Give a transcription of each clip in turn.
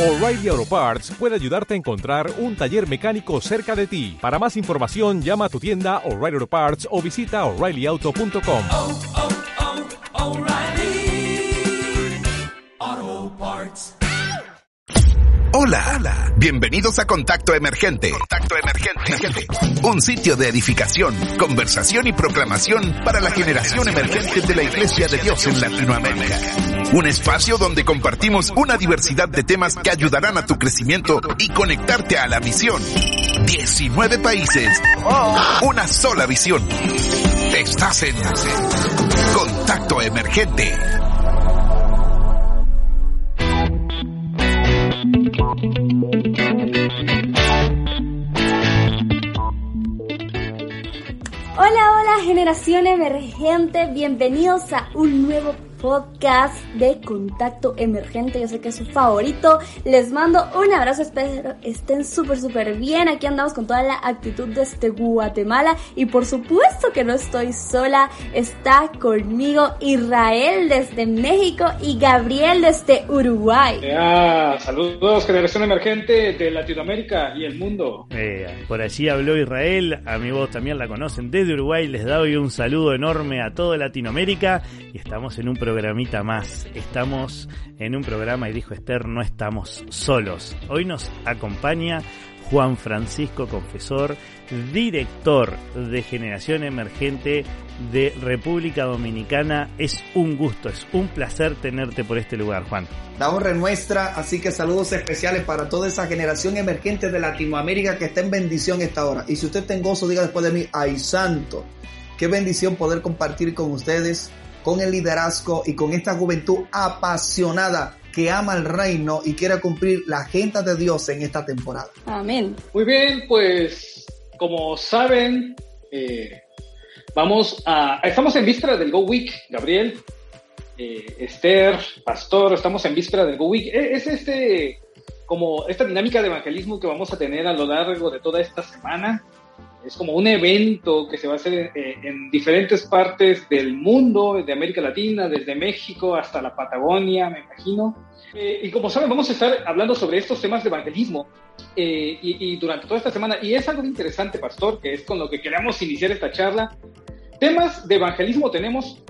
O'Reilly Auto Parts puede ayudarte a encontrar un taller mecánico cerca de ti. Para más información, llama a tu tienda O'Reilly Auto Parts o visita oreillyauto.com. oh, oh, Parts. Hola. Hola. Bienvenidos a Contacto Emergente. Contacto Emergente. Un sitio de edificación, conversación y proclamación para la generación emergente de la Iglesia de Dios en Latinoamérica. Un espacio donde compartimos una diversidad de temas que ayudarán a tu crecimiento y conectarte a la misión. 19 países. Una sola visión. Estás en Contacto Emergente. Hola, hola generación emergente, bienvenidos a un nuevo podcast de Contacto Emergente, yo sé que es su favorito, les mando un abrazo, espero estén súper súper bien, aquí andamos con toda la actitud desde Guatemala. Y por supuesto que no estoy sola, está conmigo Israel desde México y Gabriel desde Uruguay. Ya, saludos generación emergente de Latinoamérica y el mundo. Eh, por allí habló Israel, a mi voz también la conocen desde Uruguay, les doy un saludo enorme a toda Latinoamérica y estamos en un programita más, estamos en un programa y dijo Esther, no estamos solos. Hoy nos acompaña Juan Francisco Confesor, director de Generación Emergente de República Dominicana. Es un gusto, es un placer tenerte por este lugar, Juan. La honra es nuestra, así que saludos especiales para toda esa generación emergente de Latinoamérica que está en bendición esta hora. Y si usted está en gozo, diga después de mí, ay santo, qué bendición poder compartir con ustedes, con el liderazgo y con esta juventud apasionada que ama el reino y quiere cumplir la agenda de Dios en esta temporada. Amén. Muy bien, pues como saben, eh, vamos a... Estamos en víspera del Go Week, Gabriel, eh, Esther, Pastor, estamos en víspera del Go Week. E- Es este, como esta dinámica de evangelismo que vamos a tener a lo largo de toda esta semana. Es como un evento que se va a hacer eh, en diferentes partes del mundo, de América Latina, desde México hasta la Patagonia, me imagino. Eh, y como saben, vamos a estar hablando sobre estos temas de evangelismo eh, y, y durante toda esta semana. Y es algo interesante, Pastor, que es con lo que queremos iniciar esta charla. Temas de evangelismo tenemos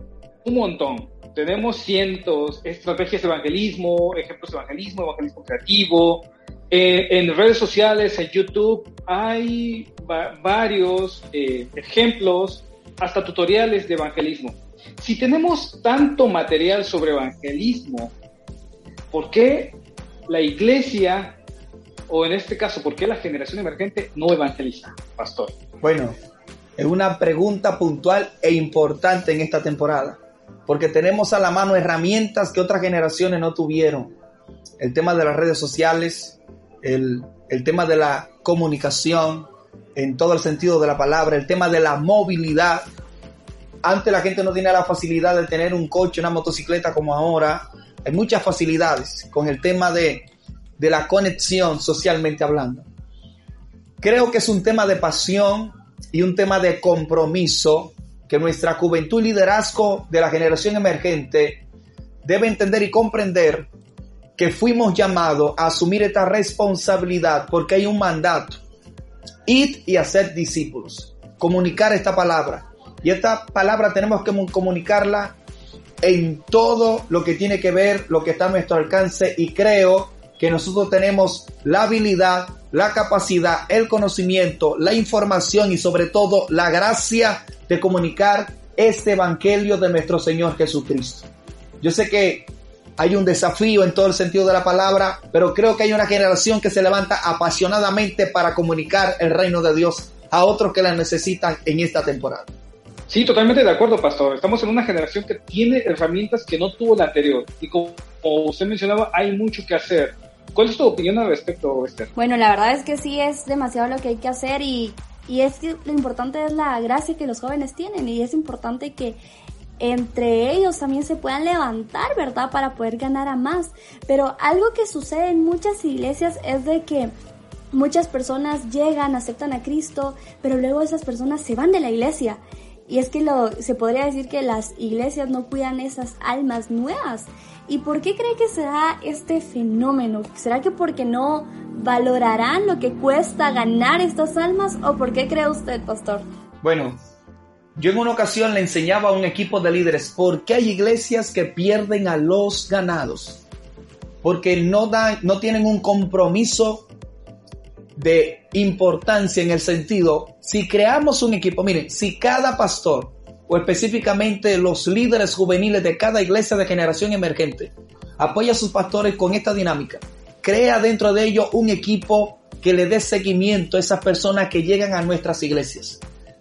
un montón. Tenemos cientos, estrategias de evangelismo, ejemplos de evangelismo, evangelismo creativo. Eh, en redes sociales, en YouTube, hay va- varios eh, ejemplos, hasta tutoriales de evangelismo. Si tenemos tanto material sobre evangelismo, ¿por qué la iglesia, o en este caso, por qué la generación emergente no evangeliza, pastor? Bueno, es una pregunta puntual e importante en esta temporada, porque tenemos a la mano herramientas que otras generaciones no tuvieron. El tema de las redes sociales, el, el tema de la comunicación, en todo el sentido de la palabra, el tema de la movilidad. Antes la gente no tenía la facilidad de tener un coche, una motocicleta como ahora. Hay muchas facilidades con el tema de, de la conexión socialmente hablando. Creo que es un tema de pasión y un tema de compromiso que nuestra juventud y liderazgo de la generación emergente debe entender y comprender que fuimos llamados a asumir esta responsabilidad porque hay un mandato. Id y hacer discípulos. Comunicar esta palabra. Y esta palabra tenemos que comunicarla en todo lo que tiene que ver, lo que está a nuestro alcance y creo que nosotros tenemos la habilidad, la capacidad, el conocimiento, la información y sobre todo la gracia de comunicar este evangelio de nuestro Señor Jesucristo. Yo sé que hay un desafío en todo el sentido de la palabra, pero creo que hay una generación que se levanta apasionadamente para comunicar el reino de Dios a otros que la necesitan en esta temporada. Sí, totalmente de acuerdo, pastor. Estamos en una generación que tiene herramientas que no tuvo la anterior. Y como, usted mencionaba, hay mucho que hacer. ¿Cuál es tu opinión al respecto, Esther? Bueno, la verdad es que sí es demasiado lo que hay que hacer y, y es que lo importante es la gracia que los jóvenes tienen y es importante que entre ellos también se puedan levantar, ¿verdad? Para poder ganar a más. Pero algo que sucede en muchas iglesias es de que muchas personas llegan, aceptan a Cristo, pero luego esas personas se van de la iglesia. Y es que lo, se podría decir que las iglesias no cuidan esas almas nuevas. ¿Y por qué cree que se da este fenómeno? ¿Será que porque no valorarán lo que cuesta ganar estas almas o por qué cree usted, pastor? Bueno, yo en una ocasión le enseñaba a un equipo de líderes por qué hay iglesias que pierden a los ganados. Porque no, dan, no tienen un compromiso de importancia en el sentido, si creamos un equipo, miren, si cada pastor o específicamente los líderes juveniles de cada iglesia de generación emergente apoya a sus pastores con esta dinámica, crea dentro de ellos un equipo que le dé seguimiento a esas personas que llegan a nuestras iglesias.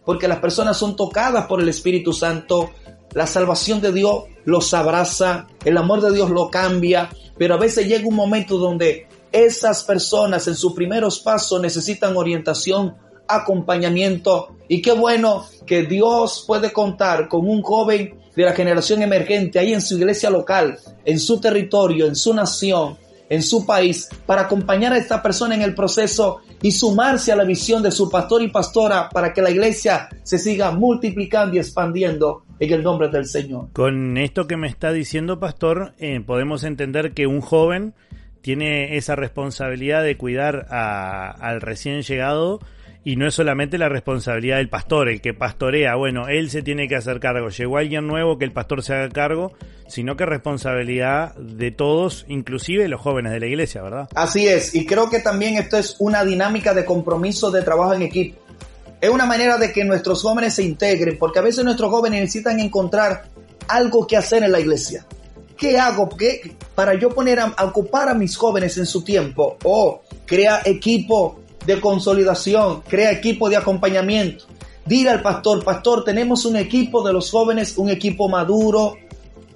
Porque las personas son tocadas por el Espíritu Santo, la salvación de Dios los abraza, el amor de Dios lo cambia, pero a veces llega un momento donde esas personas en sus primeros pasos necesitan orientación, acompañamiento. Y qué bueno que Dios puede contar con un joven de la generación emergente ahí en su iglesia local, en su territorio, en su nación, en su país, para acompañar a esta persona en el proceso y sumarse a la visión de su pastor y pastora para que la iglesia se siga multiplicando y expandiendo en el nombre del Señor. Con esto que me está diciendo, pastor, eh, podemos entender que un joven tiene esa responsabilidad de cuidar a- al recién llegado y no es solamente la responsabilidad del pastor, el que pastorea, bueno, él se tiene que hacer cargo, llegó alguien nuevo que el pastor se haga cargo, sino que es responsabilidad de todos, inclusive los jóvenes de la iglesia, ¿verdad? Así es, y creo que también esto es una dinámica de compromiso de trabajo en equipo. Es una manera de que nuestros jóvenes se integren, porque a veces nuestros jóvenes necesitan encontrar algo que hacer en la iglesia. ¿Qué hago ¿Qué- para yo poner a, ocupar a mis jóvenes en su tiempo? O crea equipo de consolidación, crea equipo de acompañamiento. Dile al pastor, pastor, tenemos un equipo de los jóvenes, un equipo maduro,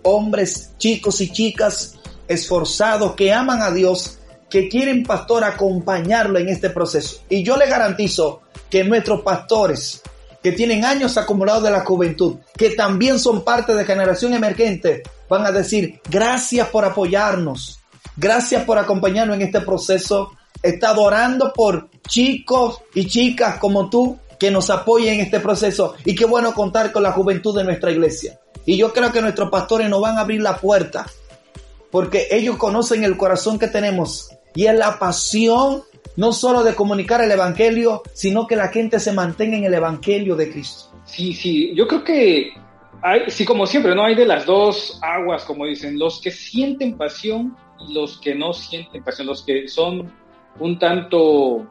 hombres, chicos y chicas esforzados que aman a Dios, que quieren, pastor, acompañarlo en este proceso. Y yo le garantizo que nuestros pastores, que tienen años acumulados de la juventud, que también son parte de generación emergente, van a decir, gracias por apoyarnos, gracias por acompañarnos en este proceso. He estado orando por chicos y chicas como tú que nos apoyen en este proceso y qué bueno contar con la juventud de nuestra iglesia. Y yo creo que nuestros pastores nos van a abrir la puerta porque ellos conocen el corazón que tenemos y es la pasión no solo de comunicar el evangelio, sino que la gente se mantenga en el evangelio de Cristo. Sí, sí, yo creo que hay, sí, como siempre, ¿no? Hay de las dos aguas, como dicen, los que sienten pasión y los que no sienten pasión, los que son un tanto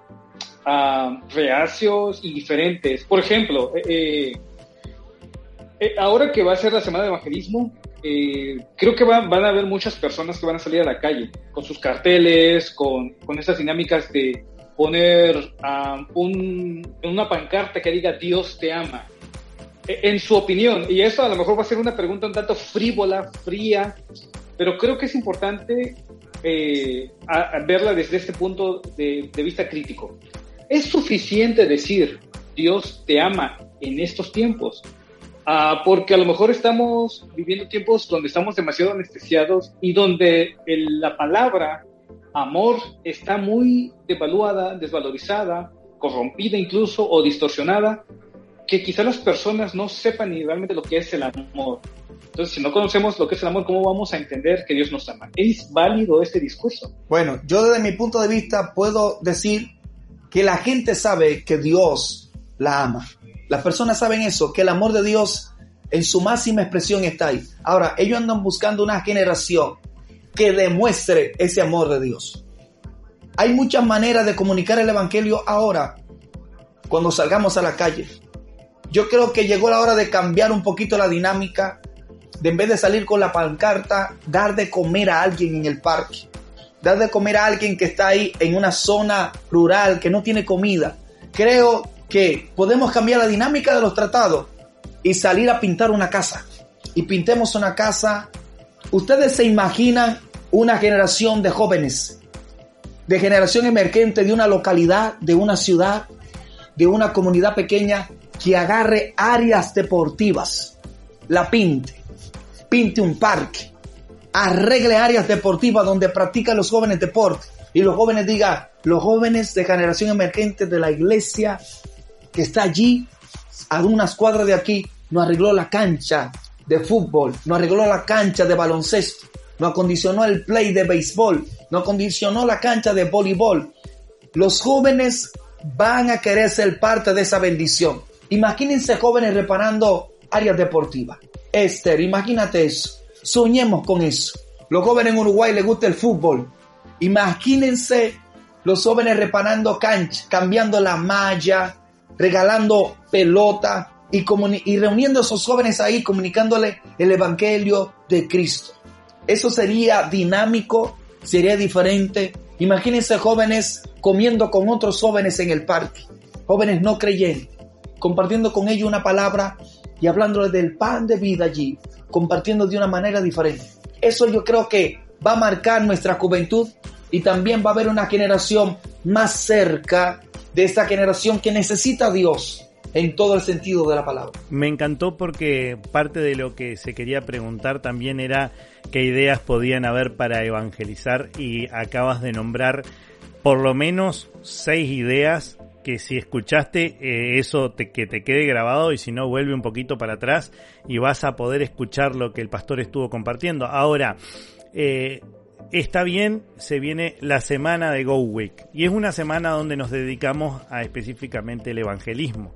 ah, reacios y diferentes. Por ejemplo, eh, eh, eh, ahora que va a ser la semana de evangelismo, eh, creo que va- van a haber muchas personas que van a salir a la calle con sus carteles, con, con esas dinámicas de poner ah, un, una pancarta que diga Dios te ama. E- En su opinión, y eso a lo mejor va a ser una pregunta un tanto frívola, fría, pero creo que es importante eh, a- verla desde este punto de, vista crítico. ¿Es suficiente decir Dios te ama en estos tiempos? Ah, porque a lo mejor estamos viviendo tiempos donde estamos demasiado anestesiados y donde la palabra amor está muy devaluada, desvalorizada, corrompida incluso o distorsionada, que quizá las personas no sepan ni realmente lo que es el amor. Entonces, si no conocemos lo que es el amor, ¿cómo vamos a entender que Dios nos ama? ¿Es válido este discurso? Bueno, yo desde mi punto de vista puedo decir que la gente sabe que Dios la ama. Las personas saben eso, que el amor de Dios en su máxima expresión está ahí. Ahora, ellos andan buscando una generación que demuestre ese amor de Dios. Hay muchas maneras de comunicar el Evangelio ahora, cuando salgamos a la calle. Yo creo que llegó la hora de cambiar un poquito la dinámica, de en vez de salir con la pancarta, dar de comer a alguien en el parque dar de comer a alguien que está ahí en una zona rural que no tiene comida. Creo que podemos cambiar la dinámica de los tratados y salir a pintar una casa. Y pintemos una casa. Ustedes se imaginan una generación de jóvenes, de generación emergente de una localidad, de una ciudad, de una comunidad pequeña que agarre áreas deportivas, la pinte, pinte un parque, arregle áreas deportivas donde practican los jóvenes deporte y los jóvenes digan, los jóvenes de generación emergente de la iglesia que está allí a unas cuadras de aquí, nos arregló la cancha de fútbol, nos arregló la cancha de baloncesto, nos acondicionó el play de béisbol, nos acondicionó la cancha de voleibol. Los jóvenes van a querer ser parte de esa bendición. Imagínense jóvenes reparando áreas deportivas. Esther, imagínate eso. Soñemos con eso. Los jóvenes en Uruguay les gusta el fútbol. Imagínense los jóvenes reparando cancha, cambiando la malla, regalando pelota y, y reuniendo a esos jóvenes ahí, comunicándole el evangelio de Cristo. Eso sería dinámico, sería diferente. Imagínense jóvenes comiendo con otros jóvenes en el parque, jóvenes no creyentes, compartiendo con ellos una palabra y hablándoles del pan de vida allí, compartiendo de una manera diferente. Eso yo creo que va a marcar nuestra juventud y también va a haber una generación más cerca de esta generación que necesita a Dios en todo el sentido de la palabra. Me encantó porque parte de lo que se quería preguntar también era qué ideas podían haber para evangelizar y acabas de nombrar por lo menos seis ideas que si escuchaste eh, eso te, que te quede grabado y si no vuelve un poquito para atrás y vas a poder escuchar lo que el pastor estuvo compartiendo. Ahora, eh, está bien, se viene la semana de Go Week y es una semana donde nos dedicamos a específicamente el evangelismo.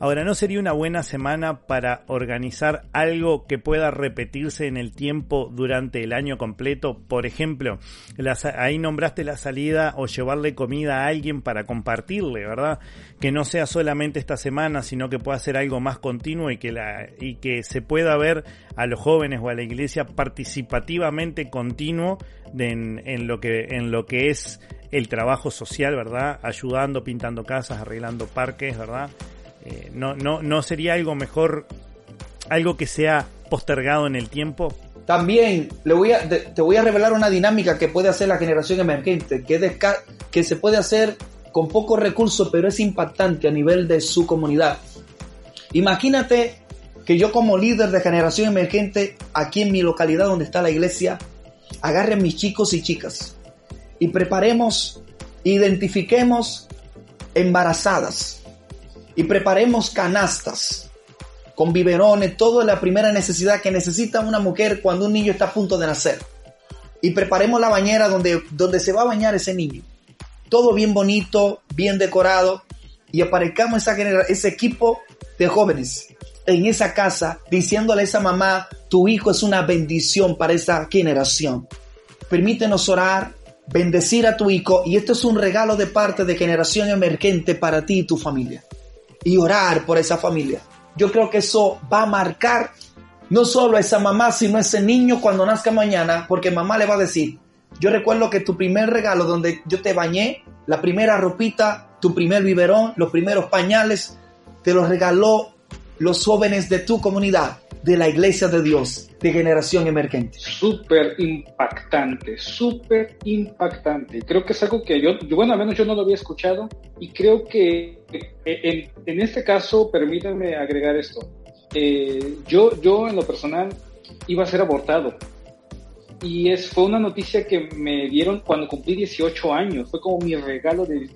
Ahora, ¿no sería una buena semana para organizar algo que pueda repetirse en el tiempo durante el año completo? Por ejemplo, ahí nombraste la salida o llevarle comida a alguien para compartirle, ¿verdad? Que no sea solamente esta semana, sino que pueda ser algo más continuo y que, la, y que se pueda ver a los jóvenes o a la iglesia participativamente continuo en, en, lo que, en lo que es el trabajo social, ¿verdad? Ayudando, pintando casas, arreglando parques, ¿verdad? Eh, no, no, ¿No sería algo mejor, algo que sea postergado en el tiempo? También voy a, te voy a revelar una dinámica que puede hacer la generación emergente, que, que se puede hacer con pocos recursos, pero es impactante a nivel de su comunidad. Imagínate que yo como líder de generación emergente, aquí en mi localidad donde está la iglesia, agarre a mis chicos y chicas y preparemos, identifiquemos embarazadas, y preparemos canastas con biberones, toda la primera necesidad que necesita una mujer cuando un niño está a punto de nacer. Y preparemos la bañera donde, donde se va a bañar ese niño. Todo bien bonito, bien decorado. Y aparezcamos esa ese equipo de jóvenes en esa casa diciéndole a esa mamá, tu hijo es una bendición para esa generación. Permítenos orar, bendecir a tu hijo y esto es un regalo de parte de generación emergente para ti y tu familia y orar por esa familia. Yo creo que eso va a marcar no solo a esa mamá, sino a ese niño cuando nazca mañana, porque mamá le va a decir, yo recuerdo que tu primer regalo donde yo te bañé, la primera ropita, tu primer biberón, los primeros pañales, te los regaló los jóvenes de tu comunidad de la iglesia de Dios de generación emergente. Súper impactante, súper impactante. Creo que es algo que yo, bueno, al menos yo no lo había escuchado y creo que en, en este caso, permítanme agregar esto. Eh, yo, yo en lo personal iba a ser abortado y es, fue una noticia que me dieron cuando cumplí 18 años. Fue como mi regalo de,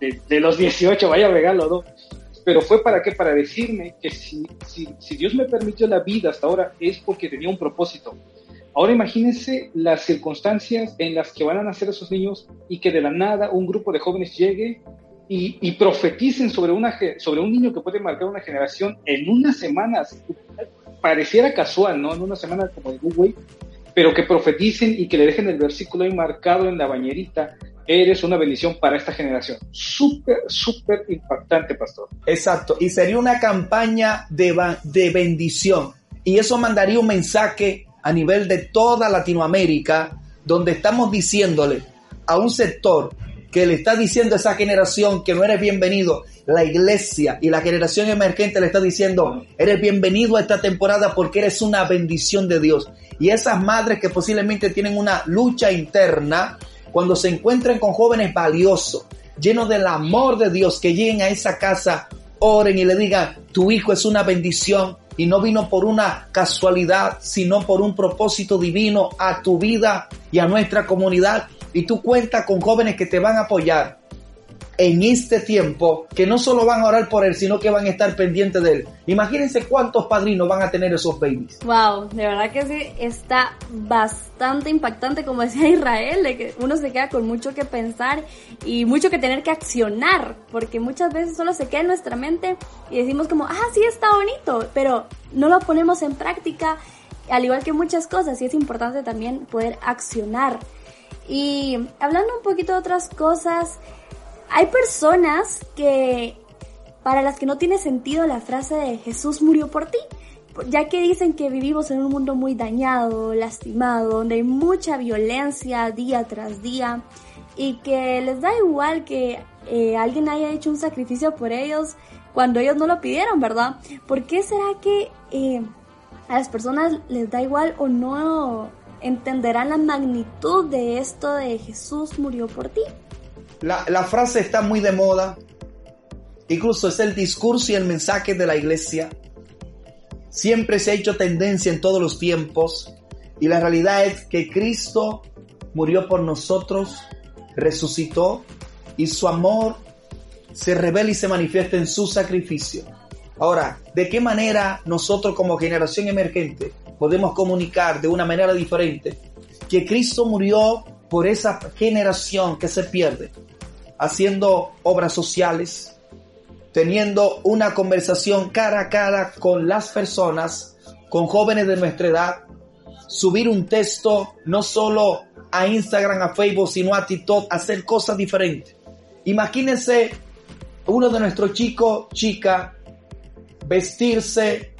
de, de los 18, vaya regalo, ¿no? Pero fue para qué? Para decirme que si, si, si, Dios me permitió la vida hasta ahora es porque tenía un propósito. Ahora imagínense las circunstancias en las que van a nacer esos niños y que de la nada un grupo de jóvenes llegue y, y profeticen sobre, una, sobre un niño que puede marcar una generación en unas semanas. Pareciera casual, ¿no? En una semana como de Google, pero que profeticen y que le dejen el versículo ahí marcado en la bañerita eres una bendición para esta generación. Súper, súper impactante, pastor. Exacto, y sería una campaña de, de bendición. Y eso mandaría un mensaje a nivel de toda Latinoamérica, donde estamos diciéndole a un sector que le está diciendo a esa generación que no eres bienvenido, la iglesia y la generación emergente le está diciendo, eres bienvenido a esta temporada porque eres una bendición de Dios. Y esas madres que posiblemente tienen una lucha interna, cuando se encuentren con jóvenes valiosos, llenos del amor de Dios, que lleguen a esa casa, oren y le digan, tu hijo es una bendición y no vino por una casualidad, sino por un propósito divino a tu vida y a nuestra comunidad. Y tú cuentas con jóvenes que te van a apoyar. En este tiempo que no solo van a orar por él, sino que van a estar pendientes de él. Imagínense cuántos padrinos van a tener esos babies. Wow, de verdad que sí, está bastante impactante, como decía Israel, de que uno se queda con mucho que pensar y mucho que tener que accionar, porque muchas veces solo se queda en nuestra mente y decimos como, ah, sí, está bonito, pero no lo ponemos en práctica, al igual que muchas cosas, y es importante también poder accionar. Y hablando un poquito de otras cosas, hay personas que para las que no tiene sentido la frase de Jesús murió por ti, ya que dicen que vivimos en un mundo muy dañado, lastimado, donde hay mucha violencia día tras día y que les da igual que eh, alguien haya hecho un sacrificio por ellos cuando ellos no lo pidieron, ¿verdad? ¿Por qué será que eh, a las personas les da igual o no entenderán la magnitud de esto de Jesús murió por ti? La, frase está muy de moda. Incluso es el discurso y el mensaje de la iglesia. Siempre se ha hecho tendencia en todos los tiempos. Y la realidad es que Cristo murió por nosotros, resucitó y su amor se revela y se manifiesta en su sacrificio. Ahora, ¿de qué manera nosotros como generación emergente podemos comunicar de una manera diferente que Cristo murió por esa generación que se pierde, haciendo obras sociales, teniendo una conversación cara a cara con las personas, con jóvenes de nuestra edad, subir un texto no solo a Instagram, a Facebook, sino a TikTok, hacer cosas diferentes. Imagínense uno de nuestros chicos, chica, vestirse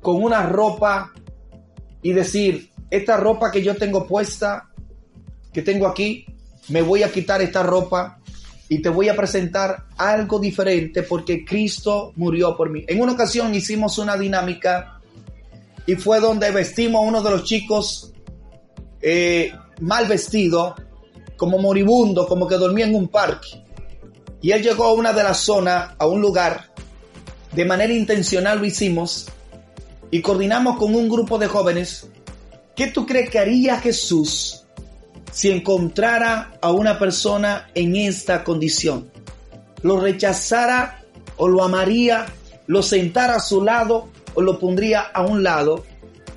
con una ropa y decir, esta ropa que yo tengo puesta, que tengo aquí, me voy a quitar esta ropa y te voy a presentar algo diferente porque Cristo murió por mí. En una ocasión hicimos una dinámica y fue donde vestimos a uno de los chicos eh, mal vestido, como moribundo, como que dormía en un parque. Y él llegó a una de las zonas, a un lugar, de manera intencional lo hicimos y coordinamos con un grupo de jóvenes. ¿Qué tú crees que haría Jesús si encontrara a una persona en esta condición? ¿Lo rechazara o lo amaría? ¿Lo sentara a su lado o lo pondría a un lado?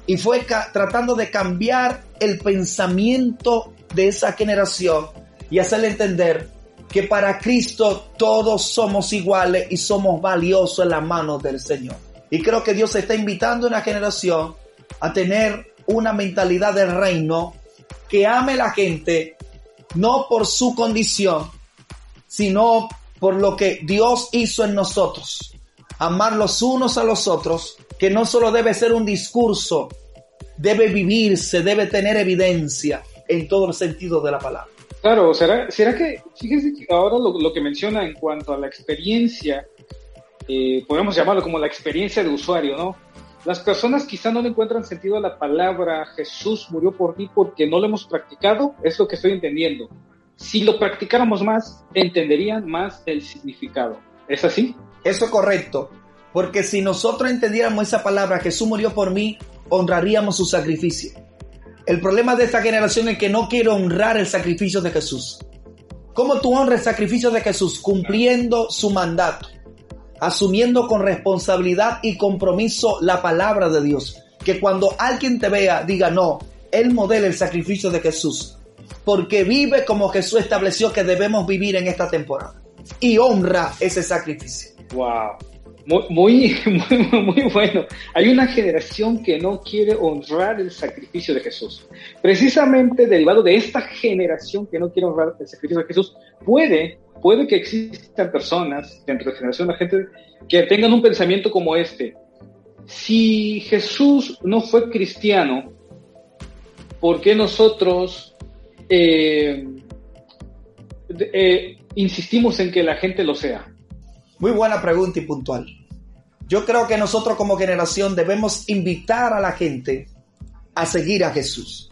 Y fue tratando de cambiar el pensamiento de esa generación y hacerle entender que para Cristo todos somos iguales y somos valiosos en las manos del Señor. Y creo que Dios está invitando a una generación a tener una mentalidad del reino que ame la gente no por su condición, sino por lo que Dios hizo en nosotros. Amar los unos a los otros, que no solo debe ser un discurso, debe vivirse, debe tener evidencia en todo el sentido de la palabra. Claro, ¿será, será que, que ahora lo, lo que menciona en cuanto a la experiencia, eh, podemos llamarlo como la experiencia de usuario, ¿no? Las personas quizá no le encuentran sentido a la palabra Jesús murió por ti porque no lo hemos practicado, es lo que estoy entendiendo. Si lo practicáramos más, entenderían más el significado. ¿Es así? Eso es correcto. Porque si nosotros entendiéramos esa palabra, Jesús murió por mí, honraríamos su sacrificio. El problema de esta generación es que no quiere honrar el sacrificio de Jesús. ¿Cómo tú honras el sacrificio de Jesús? Cumpliendo su mandato, asumiendo con responsabilidad y compromiso la palabra de Dios. Que cuando alguien te vea, diga, no, él modela el sacrificio de Jesús. Porque vive como Jesús estableció que debemos vivir en esta temporada. Y honra ese sacrificio. Wow. Muy, muy, muy, muy bueno. Hay una generación que no quiere honrar el sacrificio de Jesús. Precisamente derivado de esta generación que no quiere honrar el sacrificio de Jesús, puede, puede que existan personas dentro de generación de gente que tengan un pensamiento como este. Si Jesús no fue cristiano, ¿por qué nosotros eh, eh, insistimos en que la gente lo sea? Muy buena pregunta y puntual. Yo creo que nosotros como generación debemos invitar a la gente a seguir a Jesús,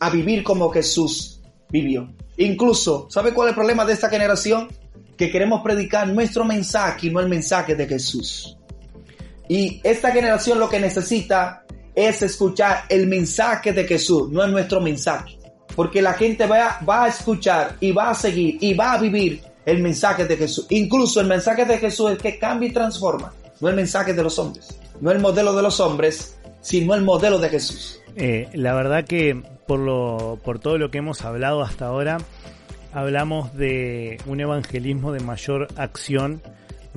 a vivir como Jesús vivió. Incluso, ¿sabe cuál es el problema de esta generación? Que queremos predicar nuestro mensaje y no el mensaje de Jesús. Y esta generación lo que necesita es escuchar el mensaje de Jesús, no es nuestro mensaje. Porque la gente va, a escuchar y va a seguir y va a vivir el mensaje de Jesús. Incluso el mensaje de Jesús es que cambia y transforma. No el mensaje de los hombres. No el modelo de los hombres, sino el modelo de Jesús. Eh, la verdad que por, lo, por todo lo que hemos hablado hasta ahora, hablamos de un evangelismo de mayor acción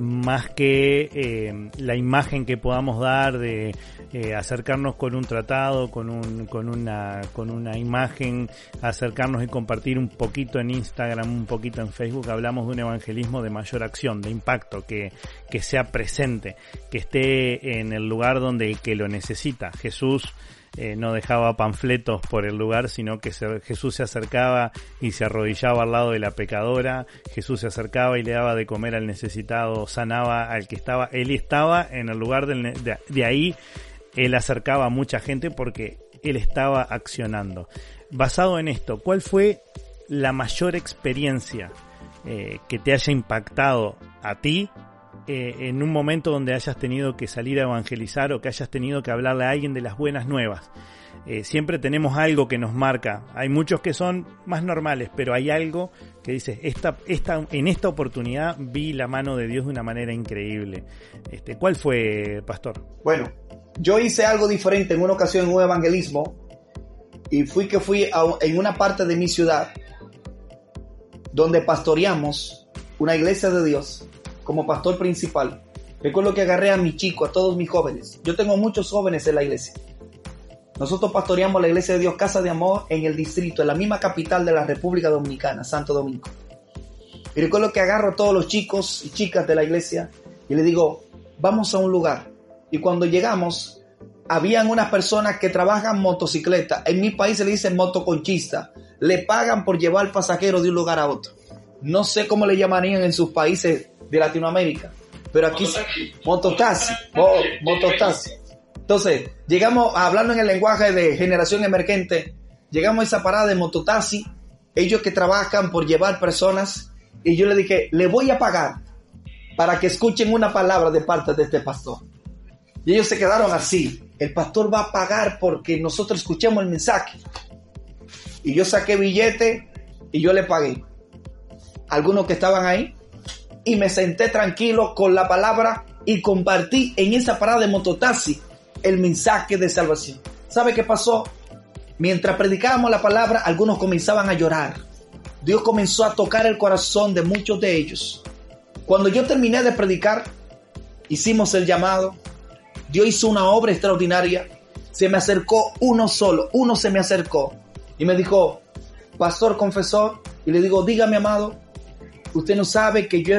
más que eh, la imagen que podamos dar de eh, acercarnos con un tratado, con, un, con, una, con una imagen, acercarnos y compartir un poquito en Instagram, un poquito en Facebook, hablamos de un evangelismo de mayor acción, de impacto, que, que sea presente, que esté en el lugar donde que lo necesita. Jesús eh, no dejaba panfletos por el lugar, sino que Jesús se acercaba y se arrodillaba al lado de la pecadora, Jesús se acercaba y le daba de comer al necesitado, sanaba al que estaba, él estaba en el lugar de ahí, él acercaba a mucha gente porque él estaba accionando. Basado en esto, ¿cuál fue la mayor experiencia eh, que te haya impactado a ti eh, en un momento donde hayas tenido que salir a evangelizar o que hayas tenido que hablarle a alguien de las buenas nuevas. Eh, siempre tenemos algo que nos marca. Hay muchos que son más normales, pero hay algo que dices, esta, esta, en esta oportunidad vi la mano de Dios de una manera increíble. Este, ¿Cuál fue, pastor? Bueno, yo hice algo diferente en una ocasión en un evangelismo y fui que fui en una parte de mi ciudad donde pastoreamos una iglesia de Dios como pastor principal. Recuerdo que agarré a mi chico, a todos mis jóvenes. Yo tengo muchos jóvenes en la iglesia. Nosotros pastoreamos la iglesia de Dios Casa de Amor en el distrito, en la misma capital de la República Dominicana, Santo Domingo. Y recuerdo que agarro a todos los chicos y chicas de la iglesia y le digo, vamos a un lugar. Y cuando llegamos, habían unas personas que trabajan motocicleta. En mi país se le dicen motoconchista. Le pagan por llevar pasajeros de un lugar a otro. No sé cómo le llamarían en sus países de Latinoamérica. Pero aquí mototaxi, mo- mototaxi. Entonces, llegamos hablando en el lenguaje de generación emergente, llegamos a esa parada de mototaxi, ellos que trabajan por llevar personas, y yo le dije, le voy a pagar para que escuchen una palabra de parte de este pastor. Y ellos se quedaron así. El pastor va a pagar porque nosotros escuchemos el mensaje. Y yo saqué billete y yo le pagué. Algunos que estaban ahí. Y me senté tranquilo con la palabra y compartí en esa parada de mototaxi el mensaje de salvación. ¿Sabe qué pasó? Mientras predicábamos la palabra, algunos comenzaban a llorar. Dios comenzó a tocar el corazón de muchos de ellos. Cuando yo terminé de predicar, hicimos el llamado. Dios hizo una obra extraordinaria. Se me acercó uno solo, uno se me acercó y me dijo, pastor confesor, y le digo, dígame amado, usted no sabe que yo,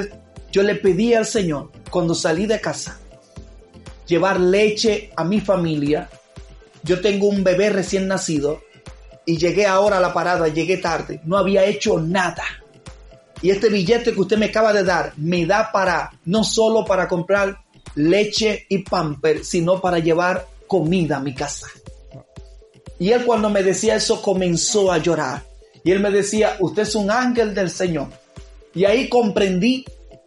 yo le pedí al Señor cuando salí de casa llevar leche a mi familia. Yo tengo un bebé recién nacido y llegué ahora a la parada, llegué tarde, no había hecho nada. Y este billete que usted me acaba de dar me da para, no solo para comprar leche y pamper, sino para llevar comida a mi casa. Y él cuando me decía eso comenzó a llorar. Y él me decía, usted es un ángel del Señor. Y ahí comprendí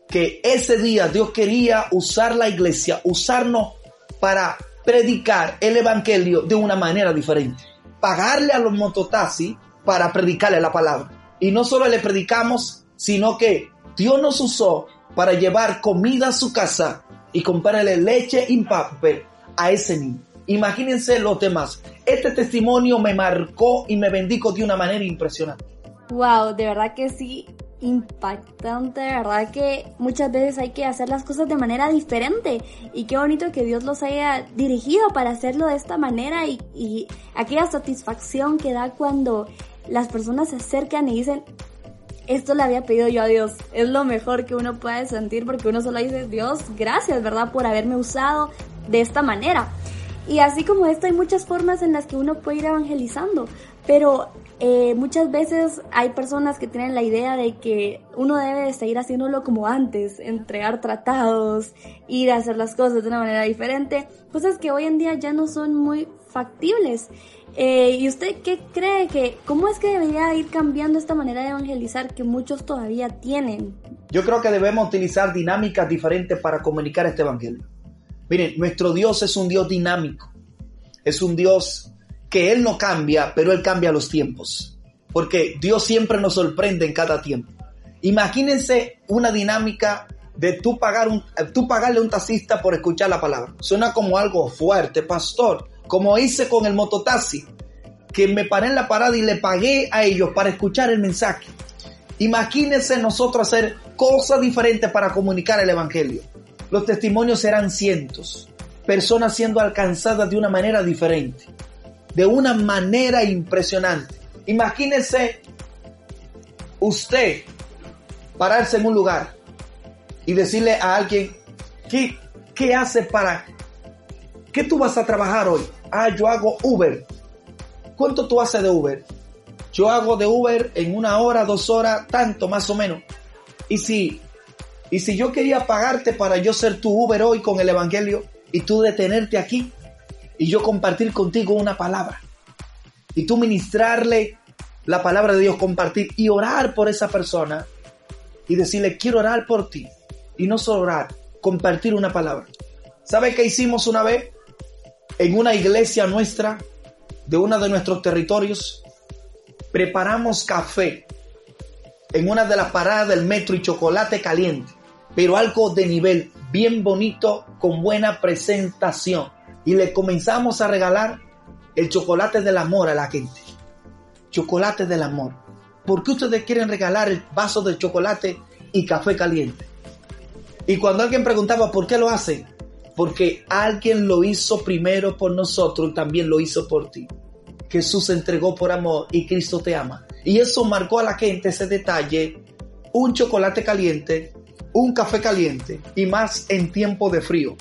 que ese día Dios quería usar la iglesia, usarnos para predicar el evangelio de una manera diferente. Pagarle a los mototaxis para predicarle la palabra. Y no solo le predicamos, sino que Dios nos usó para llevar comida a su casa y comprarle leche y papel a ese niño. Imagínense los demás. Este testimonio me marcó y me bendijo de una manera impresionante. Wow, de verdad que sí, impactante, verdad que muchas veces hay que hacer las cosas de manera diferente y qué bonito que Dios los haya dirigido para hacerlo de esta manera y, y aquella satisfacción que da cuando las personas se acercan y dicen, esto le había pedido yo a Dios, es lo mejor que uno puede sentir porque uno solo dice, Dios, gracias, ¿verdad? Por haberme usado de esta manera. Y así como esto hay muchas formas en las que uno puede ir evangelizando, pero eh, muchas veces hay personas que tienen la idea de que uno debe de seguir haciéndolo como antes, entregar tratados, ir a hacer las cosas de una manera diferente, cosas que hoy en día ya no son muy factibles. Eh, ¿Y usted qué cree que, cómo es que debería ir cambiando esta manera de evangelizar que muchos todavía tienen? Yo creo que debemos utilizar dinámicas diferentes para comunicar este evangelio. Miren, nuestro Dios es un Dios dinámico. Es un Dios que Él no cambia, pero Él cambia los tiempos. Porque Dios siempre nos sorprende en cada tiempo. Imagínense una dinámica de tú, pagar un, tú pagarle a un taxista por escuchar la palabra. Suena como algo fuerte, pastor. Como hice con el mototaxi, que me paré en la parada y le pagué a ellos para escuchar el mensaje. Imagínense nosotros hacer cosas diferentes para comunicar el Evangelio. Los testimonios serán cientos. Personas siendo alcanzadas de una manera diferente. De una manera impresionante. Imagínense usted pararse en un lugar y decirle a alguien, ¿qué, qué hace para... ¿Qué tú vas a trabajar hoy? Ah, yo hago Uber. ¿Cuánto tú haces de Uber? Yo hago de Uber en una hora, dos horas, tanto más o menos. Y si, y si yo quería pagarte para yo ser tu Uber hoy con el Evangelio y tú detenerte aquí y yo compartir contigo una palabra y tú ministrarle la palabra de Dios, compartir y orar por esa persona y decirle, quiero orar por ti. Y no solo orar, compartir una palabra. ¿Sabe qué hicimos una vez? En una iglesia nuestra, de uno de nuestros territorios, preparamos café en una de las paradas del metro y chocolate caliente, pero algo de nivel bien bonito, con buena presentación. Y le comenzamos a regalar el chocolate del amor a la gente. Chocolate del amor. ¿Por qué ustedes quieren regalar el vaso de chocolate y café caliente? Y cuando alguien preguntaba por qué lo hacen, porque alguien lo hizo primero por nosotros también lo hizo por ti. Jesús se entregó por amor y Cristo te ama. Y eso marcó a la gente ese detalle, un chocolate caliente, un café caliente y más en tiempo de frío.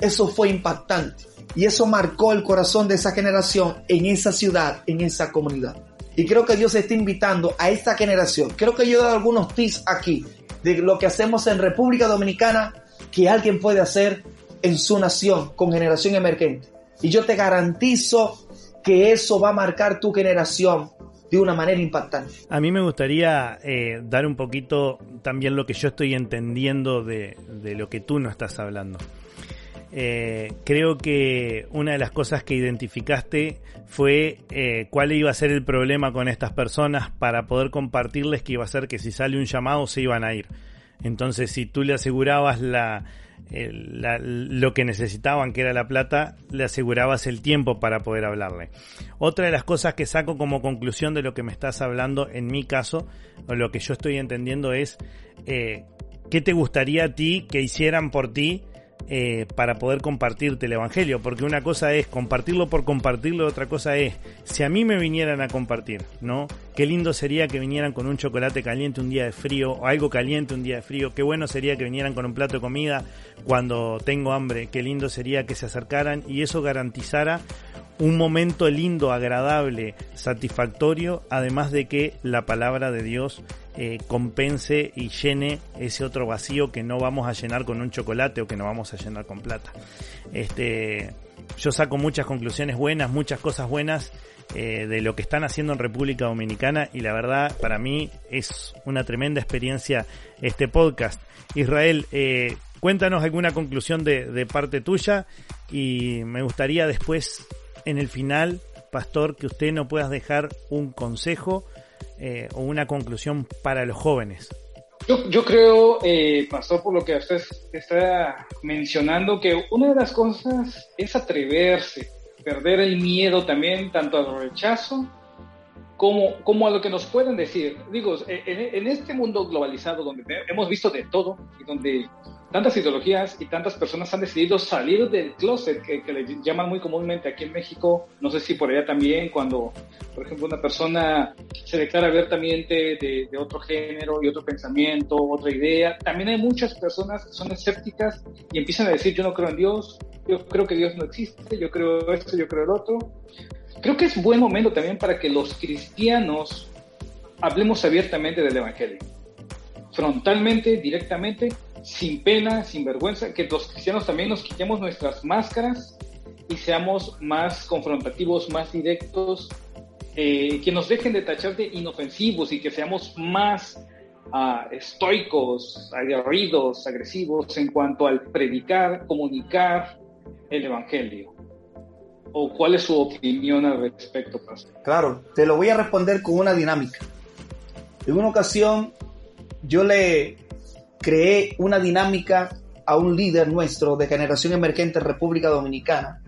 Eso fue impactante y eso marcó el corazón de esa generación en esa ciudad, en esa comunidad. Y creo que Dios está invitando a esta generación. Creo que yo he dado algunos tips aquí de lo que hacemos en República Dominicana que alguien puede hacer en su nación con generación emergente. Y yo te garantizo que eso va a marcar tu generación de una manera impactante. A mí me gustaría eh, dar un poquito también lo que yo estoy entendiendo de, de lo que tú no estás hablando. Eh, creo que una de las cosas que identificaste fue eh, cuál iba a ser el problema con estas personas para poder compartirles que iba a ser que si sale un llamado se iban a ir. Entonces, si tú le asegurabas la, lo que necesitaban, que era la plata, le asegurabas el tiempo para poder hablarle. Otra de las cosas que saco como conclusión de lo que me estás hablando, en mi caso, o lo que yo estoy entendiendo es, eh, ¿qué te gustaría a ti que hicieran por ti? Eh, para poder compartirte el Evangelio, porque una cosa es compartirlo por compartirlo, otra cosa es si a mí me vinieran a compartir, ¿no? Qué lindo sería que vinieran con un chocolate caliente un día de frío o algo caliente un día de frío, qué bueno sería que vinieran con un plato de comida cuando tengo hambre, qué lindo sería que se acercaran y eso garantizara un momento lindo, agradable, satisfactorio, además de que la palabra de Dios eh, compense y llene ese otro vacío que no vamos a llenar con un chocolate o que no vamos a llenar con plata. Este, yo saco muchas conclusiones buenas, muchas cosas buenas eh, de lo que están haciendo en República Dominicana y la verdad para mí es una tremenda experiencia este podcast. Israel, eh, cuéntanos alguna conclusión de, de parte tuya y me gustaría después en el final, pastor, que usted no puedas dejar un consejo eh, o una conclusión para los jóvenes. Yo, yo creo, eh, pastor, por lo que usted está mencionando, que una de las cosas es atreverse, perder el miedo también, tanto al rechazo como, como a lo que nos pueden decir. Digo, en, en este mundo globalizado donde hemos visto de todo y donde tantas ideologías y tantas personas han decidido salir del closet, que, que, le llaman muy comúnmente aquí en México, no sé si por allá también, cuando, por ejemplo, una persona se declara abiertamente de, de, otro género y otro pensamiento, otra idea, también hay muchas personas que son escépticas y empiezan a decir, yo no creo en Dios, yo creo que Dios no existe, yo creo esto, yo creo el otro. Creo que es buen momento también para que los cristianos hablemos abiertamente del Evangelio, frontalmente, directamente, sin pena, sin vergüenza, que los cristianos también nos quitemos nuestras máscaras y seamos más confrontativos, más directos, eh, que nos dejen de tachar de inofensivos y que seamos más uh, estoicos, aguerridos, agresivos en cuanto al predicar, comunicar el Evangelio. ¿O cuál es su opinión al respecto, Pastor? Claro, te lo voy a responder con una dinámica. En una ocasión yo le creé una dinámica a un líder nuestro de generación emergente en República Dominicana,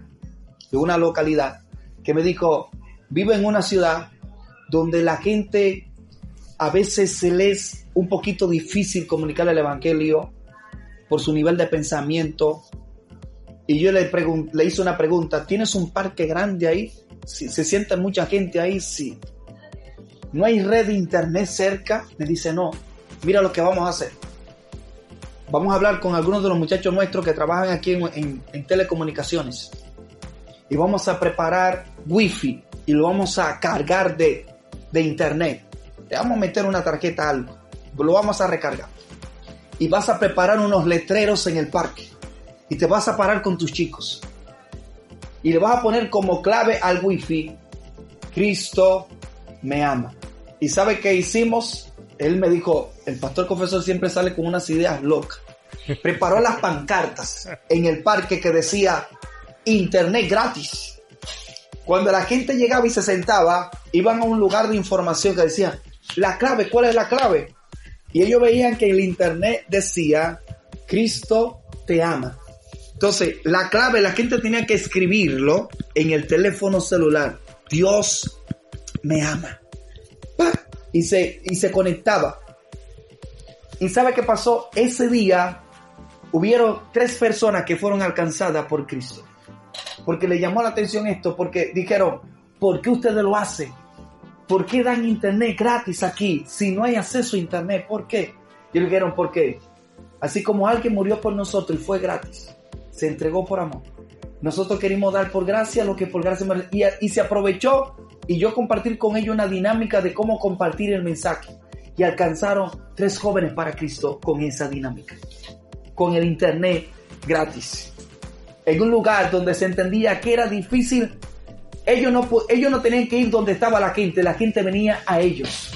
de una localidad, que me dijo, vivo en una ciudad donde la gente a veces se les es un poquito difícil comunicar el Evangelio por su nivel de pensamiento. Y yo le, le hice una pregunta, ¿tienes un parque grande ahí? Si ¿Se siente mucha gente ahí? Sí. ¿No hay red de internet cerca? Me dice, no. Mira lo que vamos a hacer. Vamos a hablar con algunos de los muchachos nuestros que trabajan aquí en, telecomunicaciones. Y vamos a preparar wifi y lo vamos a cargar de, de internet. Le vamos a meter una tarjeta algo. Lo vamos a recargar. Y vas a preparar unos letreros en el parque. Y te vas a parar con tus chicos. Y le vas a poner como clave al wifi. Cristo me ama. ¿Y sabe qué hicimos? Él me dijo, el pastor confesor siempre sale con unas ideas locas. Preparó las pancartas en el parque que decía internet gratis. Cuando la gente llegaba y se sentaba, iban a un lugar de información que decía, la clave, ¿cuál es la clave? Y ellos veían que el internet decía, Cristo te ama. Entonces, la clave, la gente tenía que escribirlo en el teléfono celular. Dios me ama. Y se, y se conectaba. ¿Y sabe qué pasó? Ese día hubieron tres personas que fueron alcanzadas por Cristo. Porque le llamó la atención esto, porque dijeron, ¿por qué ustedes lo hacen? ¿Por qué dan internet gratis aquí si no hay acceso a internet? ¿Por qué? Y le dijeron, ¿por qué? Así como alguien murió por nosotros y fue gratis, se entregó por amor. Nosotros queríamos dar por gracia lo que por gracia y, y se aprovechó y yo compartir con ellos una dinámica de cómo compartir el mensaje. Y alcanzaron tres jóvenes para Cristo con esa dinámica, con el internet gratis. En un lugar donde se entendía que era difícil ellos no, ellos no tenían que ir donde estaba la gente, la gente venía a ellos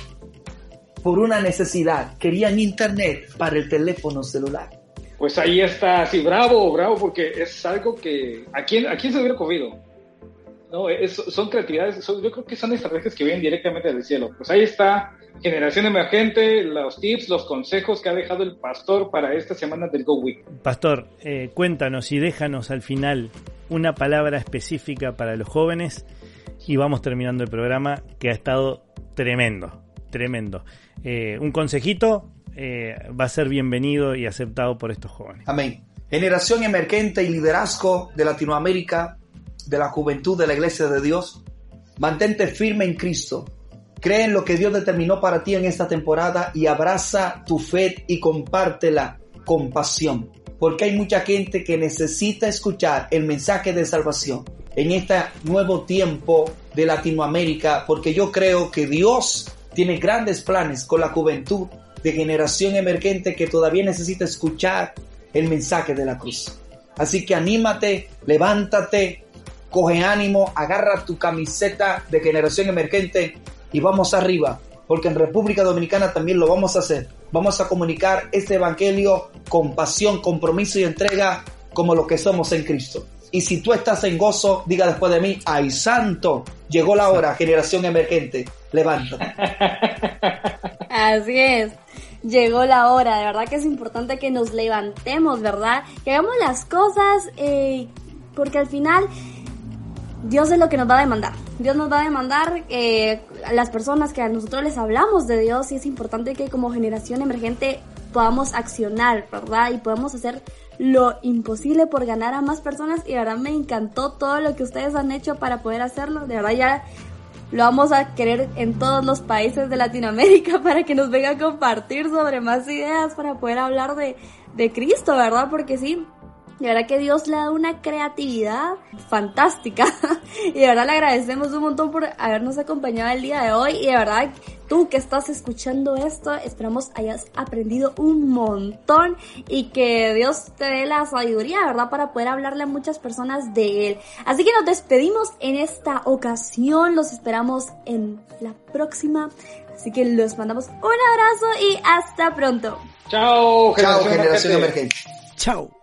por una necesidad. Querían internet para el teléfono celular. Pues ahí está, sí, bravo, bravo, porque es algo que... ¿A quién, a quién se hubiera cogido? No, son creatividades, yo creo que son estrategias que vienen directamente del cielo. Pues ahí está, generación emergente, los tips, los consejos que ha dejado el pastor para esta semana del Go Week. Pastor, eh, cuéntanos y déjanos al final una palabra específica para los jóvenes y vamos terminando el programa que ha estado tremendo, tremendo. Eh, un consejito eh, va a ser bienvenido y aceptado por estos jóvenes. Amén. Generación emergente y liderazgo de Latinoamérica, de la juventud de la Iglesia de Dios, mantente firme en Cristo. Cree en lo que Dios determinó para ti en esta temporada y abraza tu fe y compártela con pasión porque hay mucha gente que necesita escuchar el mensaje de salvación en este nuevo tiempo de Latinoamérica, porque yo creo que Dios tiene grandes planes con la juventud de generación emergente que todavía necesita escuchar el mensaje de la cruz. Así que anímate, levántate, coge ánimo, agarra tu camiseta de generación emergente y vamos arriba, porque en República Dominicana también lo vamos a hacer vamos a comunicar este evangelio con pasión, compromiso y entrega como lo que somos en Cristo. Y si tú estás en gozo, diga después de mí, ay santo, llegó la hora, generación emergente, levántate. Así es. Llegó la hora, de verdad que es importante que nos levantemos, ¿verdad? Que hagamos las cosas, eh, porque al final Dios es lo que nos va a demandar. Dios nos va a demandar eh, a las personas que a nosotros les hablamos de Dios y es importante que como generación emergente podamos accionar, ¿verdad? Y podamos hacer lo imposible por ganar a más personas y de verdad me encantó todo lo que ustedes han hecho para poder hacerlo. De verdad ya lo vamos a querer en todos los países de Latinoamérica para que nos venga a compartir sobre más ideas para poder hablar de, de Cristo, ¿verdad? Porque sí, de verdad que Dios le da una creatividad fantástica. y de verdad le agradecemos un montón por habernos acompañado el día de hoy. Y de verdad, tú que estás escuchando esto, esperamos hayas aprendido un montón. Y que Dios te dé la sabiduría, ¿verdad? Para poder hablarle a muchas personas de Él. Así que nos despedimos en esta ocasión. Los esperamos en la próxima. Así que los mandamos un abrazo y hasta pronto. Chao, generación, Chao, generación emergente. Chao.